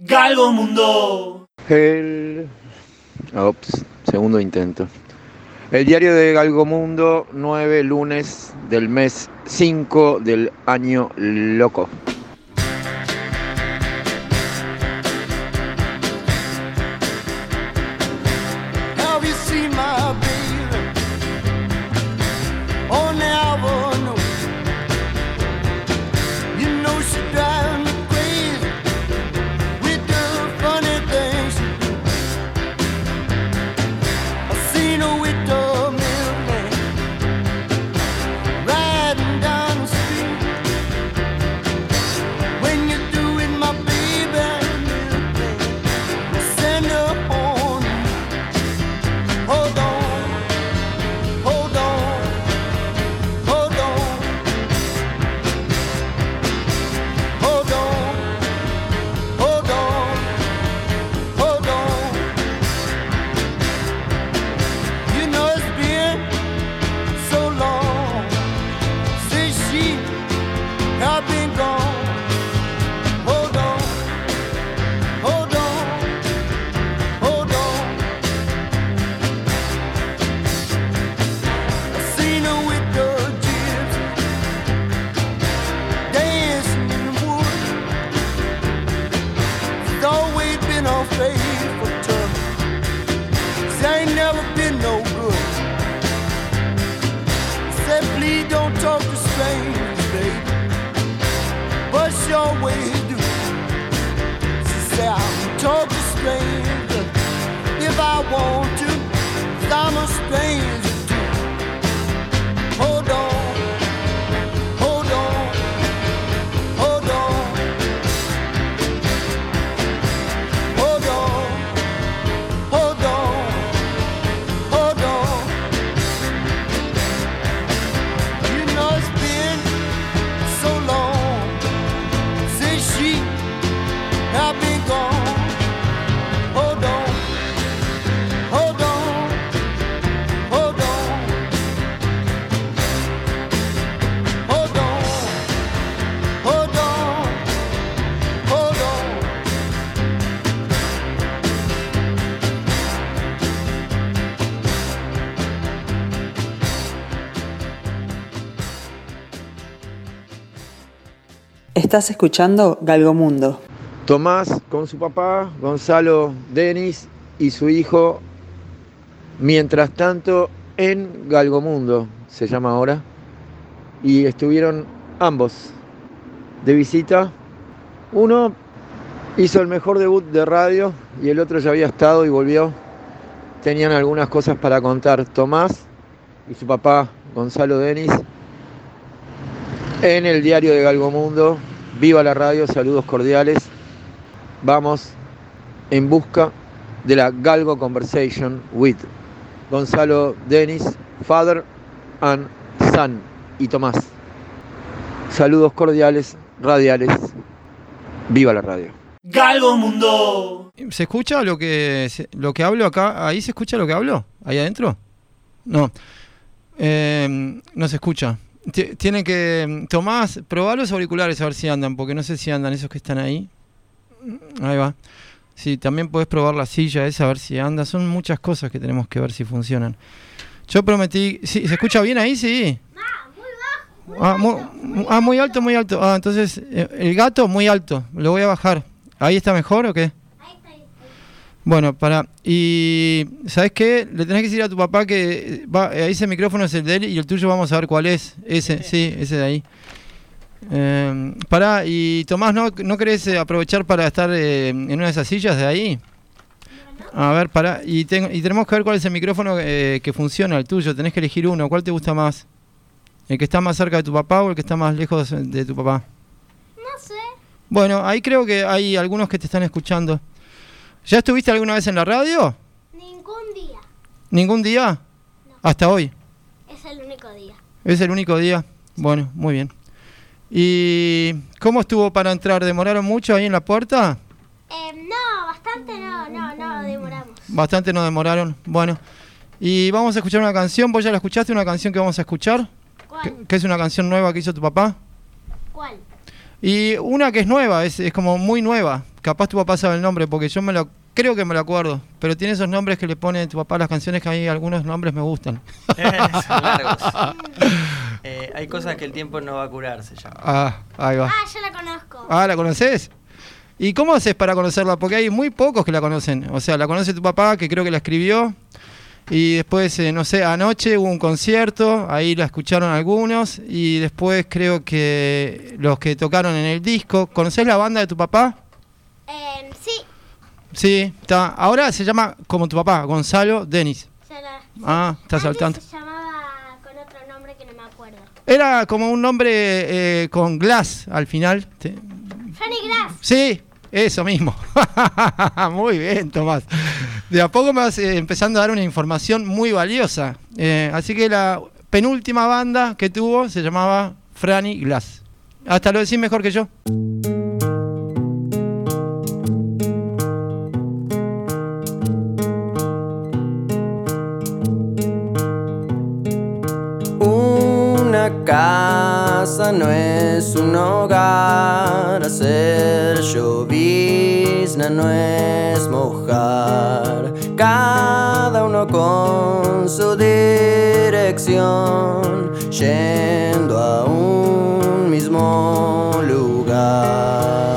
Galgo Mundo. El. Ops, segundo intento. El diario de Galgomundo, 9 lunes del mes 5 del año loco. Want to. i I'm a stranger Estás escuchando Galgomundo. Tomás con su papá, Gonzalo, Denis y su hijo, mientras tanto en Galgomundo, se llama ahora, y estuvieron ambos de visita. Uno hizo el mejor debut de radio y el otro ya había estado y volvió. Tenían algunas cosas para contar Tomás y su papá Gonzalo Denis en el diario de Galgomundo. Viva la radio, saludos cordiales. Vamos en busca de la Galgo Conversation with Gonzalo Denis, father and son y Tomás. Saludos cordiales, radiales. Viva la radio. Galgo Mundo. ¿Se escucha lo que se- lo que hablo acá? ¿Ahí se escucha lo que hablo? ¿Ahí adentro? No. Eh, no se escucha. Ti- Tiene que. Tomás, probá los auriculares a ver si andan, porque no sé si andan esos que están ahí. Ahí va. Sí, también puedes probar la silla esa a ver si anda. Son muchas cosas que tenemos que ver si funcionan. Yo prometí. ¿sí? ¿Se escucha bien ahí? Sí. Ah, muy, ah, muy alto, muy alto. Ah, entonces eh, el gato muy alto. Lo voy a bajar. ¿Ahí está mejor o qué? Bueno, para. Y. ¿Sabes qué? Le tenés que decir a tu papá que. Va, eh, ese micrófono es el de él y el tuyo vamos a ver cuál es. Ese, sí, ese de ahí. Eh, pará, y Tomás, ¿no, no querés eh, aprovechar para estar eh, en una de esas sillas de ahí? A ver, pará. Y, ten- y tenemos que ver cuál es el micrófono eh, que funciona, el tuyo. Tenés que elegir uno. ¿Cuál te gusta más? ¿El que está más cerca de tu papá o el que está más lejos de tu papá? No sé. Bueno, ahí creo que hay algunos que te están escuchando. ¿Ya estuviste alguna vez en la radio? Ningún día. ¿Ningún día? Hasta hoy. Es el único día. ¿Es el único día? Bueno, muy bien. ¿Y cómo estuvo para entrar? ¿Demoraron mucho ahí en la puerta? Eh, no, bastante no, no, no, demoramos. Bastante no demoraron. Bueno. Y vamos a escuchar una canción. ¿Vos ya la escuchaste? Una canción que vamos a escuchar. ¿Cuál? Que, que es una canción nueva que hizo tu papá. ¿Cuál? Y una que es nueva, es, es como muy nueva. Capaz tu papá sabe el nombre, porque yo me lo creo que me lo acuerdo. Pero tiene esos nombres que le pone tu papá a las canciones que a mí algunos nombres me gustan. Son largos. Eh, hay cosas que el tiempo no va a curar, se llama. Ah, ahí va. Ah, yo la conozco. Ah, ¿la conoces? ¿Y cómo haces para conocerla? Porque hay muy pocos que la conocen. O sea, la conoce tu papá, que creo que la escribió. Y después, eh, no sé, anoche hubo un concierto, ahí la escucharon algunos. Y después creo que los que tocaron en el disco. ¿Conoces la banda de tu papá? Eh, sí, Sí, está. Ahora se llama como tu papá, Gonzalo Denis. Ah, Antes tanto. se llamaba con otro nombre que no me acuerdo. Era como un nombre eh, con glass al final. Te- Fanny Grass. Sí, eso mismo. muy bien, Tomás. De a poco me vas eh, empezando a dar una información muy valiosa. Eh, así que la penúltima banda que tuvo se llamaba Franny Glass. Hasta lo decís mejor que yo. Casa no es un hogar, hacer llovizna no es mojar. Cada uno con su dirección, yendo a un mismo lugar.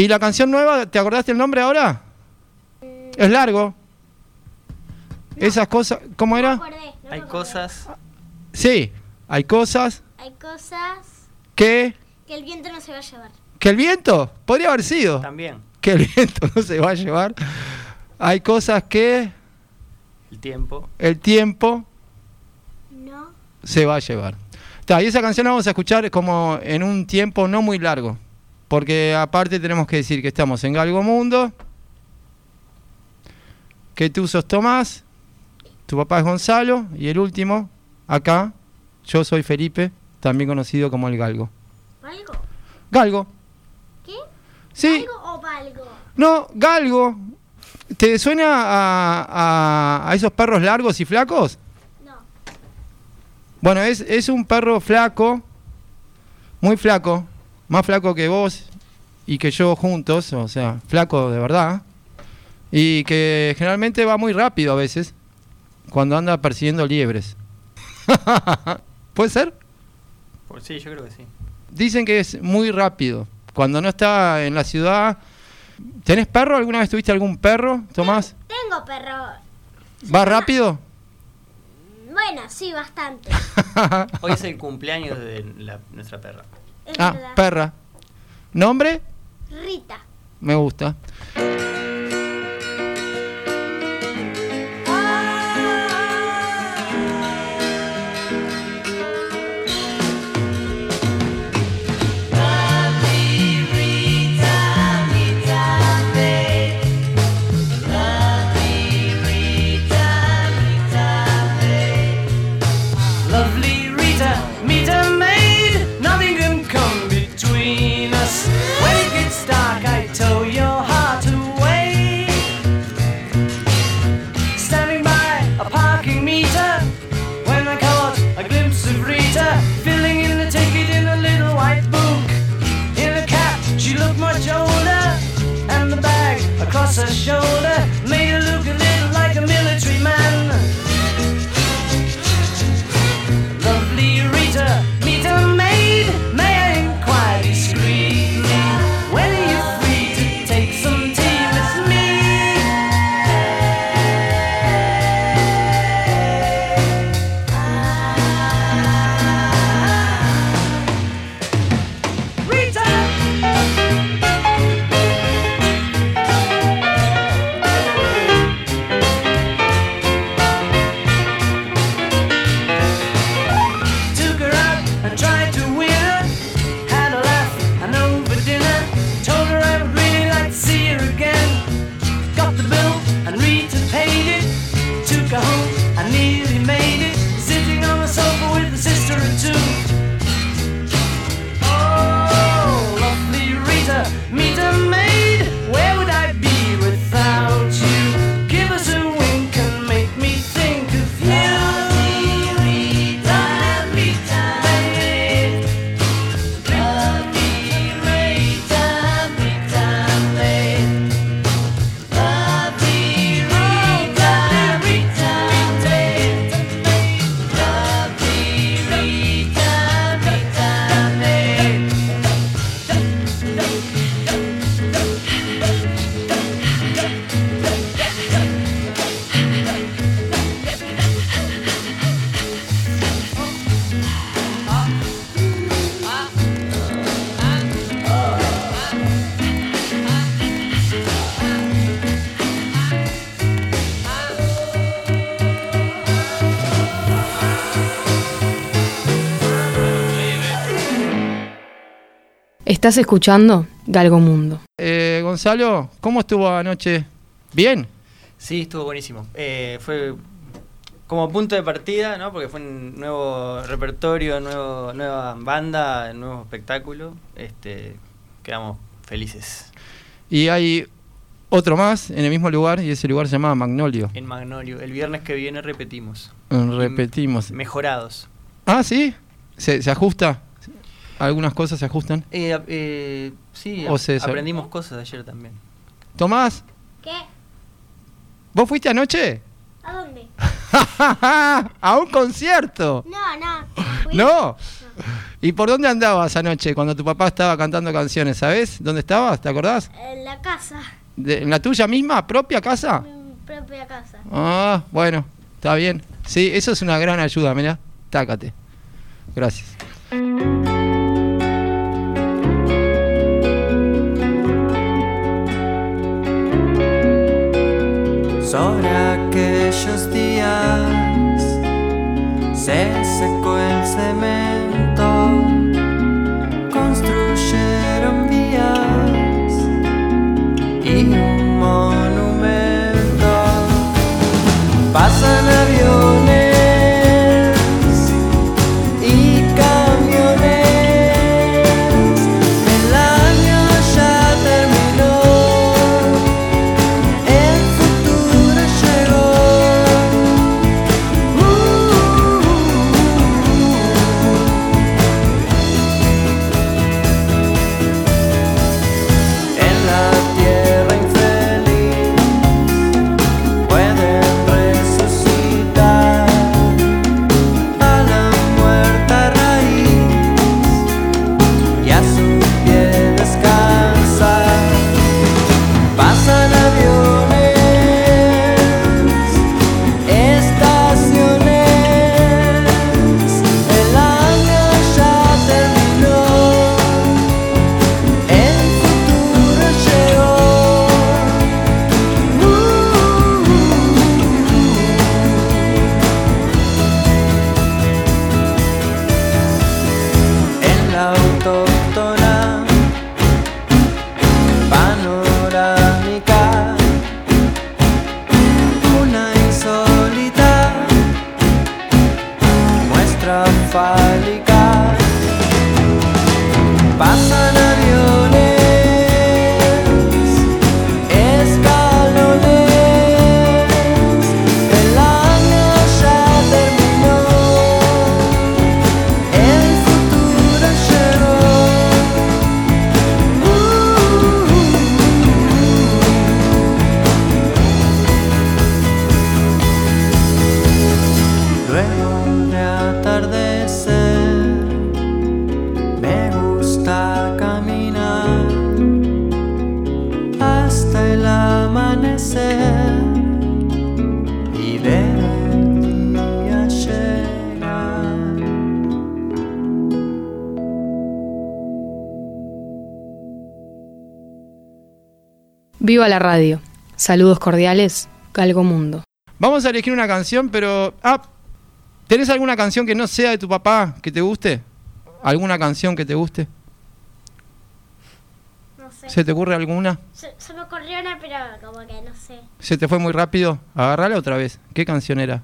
¿Y la canción nueva, te acordaste el nombre ahora? Es largo. Esas cosas, ¿cómo No me era? acordé, no Hay cosas Sí, hay cosas Hay cosas que... que el viento no se va a llevar. Que el viento, podría haber sido. también. Que el viento no se va a llevar. Hay cosas que El tiempo. el tiempo No. se va a llevar. Ta, y esa canción la vamos a escuchar como en un tiempo no muy largo. Porque aparte tenemos que decir que estamos en Galgo Mundo. Que tú sos Tomás. Tu papá es Gonzalo. Y el último, acá, yo soy Felipe, también conocido como el Galgo. ¿Valgo? Galgo. ¿Qué? Sí. ¿Valgo o valgo? No, Galgo. ¿Te suena a, a- a esos perros largos y flacos? No. Bueno, es, es un perro flaco, muy flaco, más flaco que vos y que yo juntos, o sea, flaco de verdad, y que generalmente va muy rápido a veces cuando anda persiguiendo liebres. ¿Puede ser? Por, sí, yo creo que sí. Dicen que es muy rápido. Cuando no está en la ciudad. ¿Tenés perro? ¿Alguna vez tuviste algún perro, Tomás? Tengo perro. ¿Va rápido? Bueno, sí, bastante. Hoy es el cumpleaños de la- nuestra perra. Es ah, verdad. perra. ¿Nombre? Rita. Me gusta. Lovely Rita, meet a maid. Estás escuchando Galgo Mundo. Eh, Gonzalo, ¿cómo estuvo anoche? ¿Bien? Sí, estuvo buenísimo. Eh, fue como punto de partida, ¿no? Porque fue un nuevo repertorio, nuevo, nueva banda, nuevo espectáculo. Este, quedamos felices. Y hay otro más en el mismo lugar y ese lugar se llama Magnolio. En Magnolio. El viernes que viene repetimos. Repetimos. Mejorados. Ah, sí. ¿Se, se ajusta? ¿Algunas cosas se ajustan? Eh, eh, sí, O se- aprendimos cosas ayer también. Tomás, ¿Qué? ¿vos fuiste anoche? ¿A dónde? a un concierto. No, no. fui- ¿No? ¿Y por dónde andabas anoche cuando tu papá estaba cantando canciones? ¿Sabes dónde estabas? ¿Te acordás? En la casa. De- ¿En la tuya misma, propia casa? En mi propia casa. Ah, bueno, está bien. Sí, eso es una gran ayuda, mirá. Tácate. Gracias. Sobre aquellos días se secó el cemento, construyeron vías y un monumento. Viva la radio. Saludos cordiales, Galgo Mundo. Vamos a elegir una canción, pero. Ah, ¿tenés alguna canción que no sea de tu papá que te guste? ¿Alguna canción que te guste? No sé. ¿Se te ocurre alguna? Se, se me ocurrió una, pero como que no sé. ¿Se te fue muy rápido? Agarrala otra vez. ¿Qué canción era?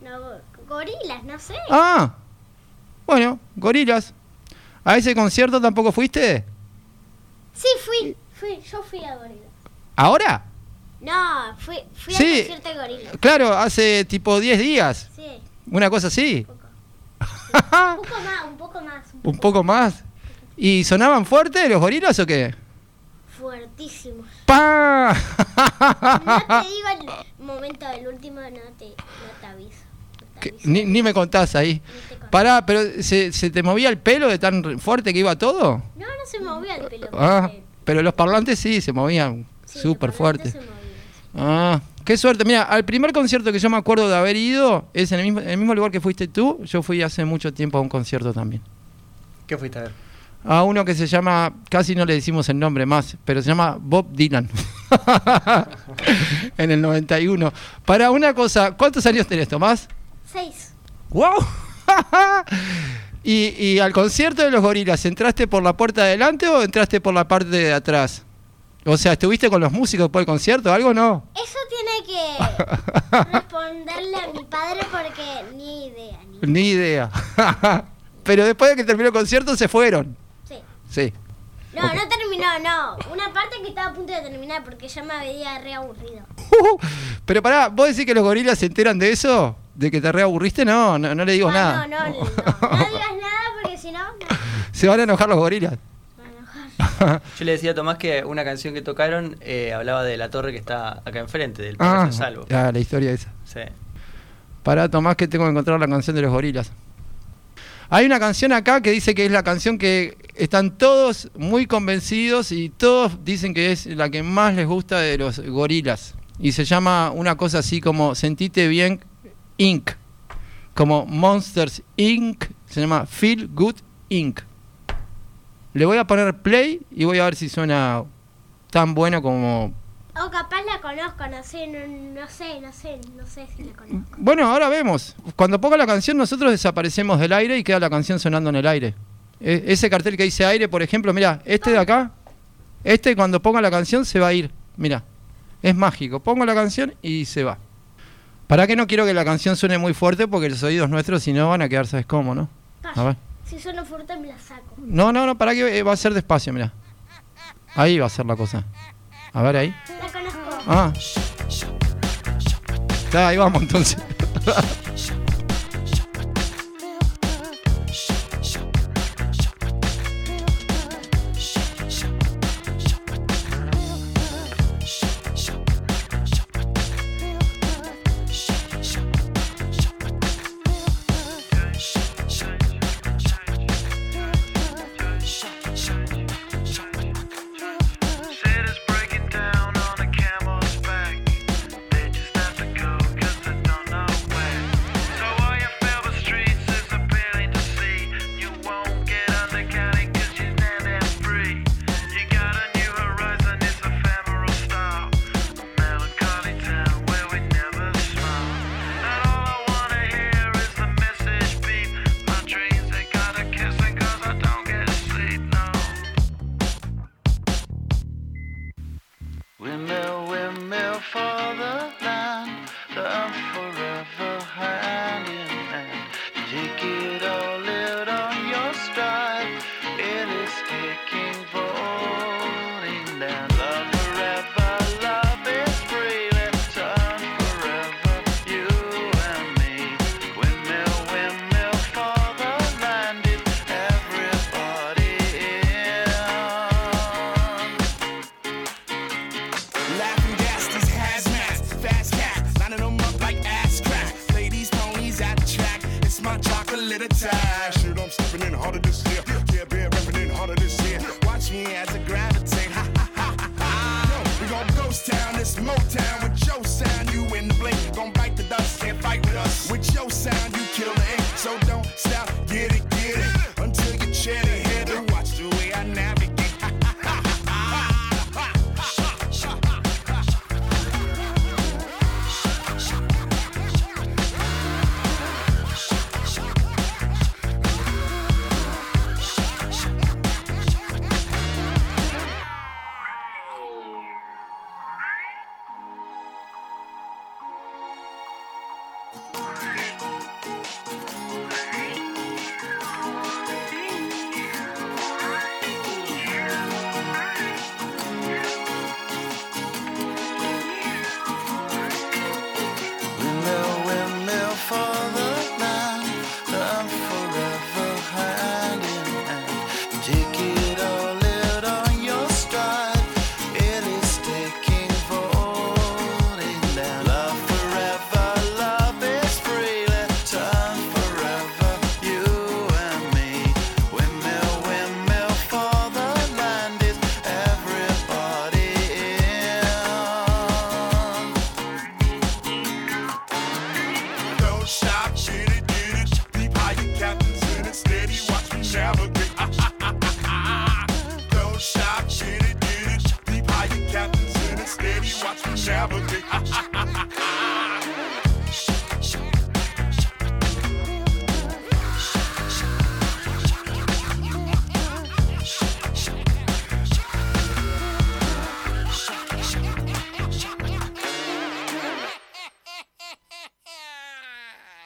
No, gorilas, no sé. Ah, bueno, gorilas. ¿A ese concierto tampoco fuiste? Sí, fui, fui, yo fui a gorilas. ¿Ahora? No, fui, fui Sí. al concierto de gorilas. Claro, hace tipo 10 días. Sí, Una cosa así. un poco. un poco más, un poco más. Un poco Un poco más. ¿Y sonaban fuerte los gorilas o qué? fuertísimo. ¡Pa! No te digo el momento del último, no te, no te aviso. Que ni, ni me contás ahí. Pará, pero ¿se, se te movía el pelo de tan fuerte que iba todo? No, no se movía el pelo. Ah, porque- pero los parlantes sí, se movían sí, súper parlantes fuerte. se movían, sí. Ah, qué suerte. Mira, al primer concierto que yo me acuerdo de haber ido es en el mismo, en el mismo lugar que fuiste tú. Yo fui hace mucho tiempo a un concierto también. ¿Qué fuiste a ver? A uno que se llama, casi no le decimos el nombre más, pero se llama Bob Dylan. en el 91. Para una cosa, ¿cuántos años tenés, Tomás? Seis. ¡Wow! y, y al concierto de los gorilas, ¿entraste por la puerta de adelante o entraste por la parte de atrás? O sea, ¿estuviste con los músicos después del concierto o algo? No. Eso tiene que responderle a mi padre porque ni idea. Ni... Ni idea. Pero después de que terminó el concierto se fueron. Sí. Sí. No, no terminó, no. Una parte que estaba a punto de terminar porque ya me había re aburrido. Pero pará, ¿vos decís que los gorilas se enteran de eso? ¿De que te reaburriste? No, no, no le digo no, nada. no, no, no, no digas nada porque si no. Se van a enojar los gorilas. me van a enojar. Yo le decía a Tomás que una canción que tocaron eh, hablaba de la torre que está acá enfrente, del Ah, Palacio Salvo. ah, la historia esa. Sí. Pará, Tomás, que tengo que encontrar la canción de los gorilas. Hay una canción acá que dice que es la canción que están todos muy convencidos y todos dicen que es la que más les gusta de los gorilas. Y se llama una cosa así como Sentite Bien Inc. Como Monsters Inc. Se llama Feel Good Inc. Le voy a poner play y voy a ver si suena tan bueno como O capaz la conozco, no sé, no, no sé, no sé, no sé si la conozco. Bueno, ahora vemos. Cuando ponga la canción, nosotros desaparecemos del aire y queda la canción sonando en el aire. E- ese cartel que dice aire, por ejemplo, mira, este de acá, este cuando ponga la canción se va a ir. Mira, es mágico. Pongo la canción y se va. ¿Para qué no quiero que la canción suene muy fuerte? Porque los oídos nuestros, si no, van a quedar, ¿sabes cómo, no? A ver. Si suena fuerte me la saco. No, no, no, para que eh, va a ser despacio, mira. Ahí va a ser la cosa. A ver ahí. La conozco. Ah. Ya, ahí vamos entonces. time.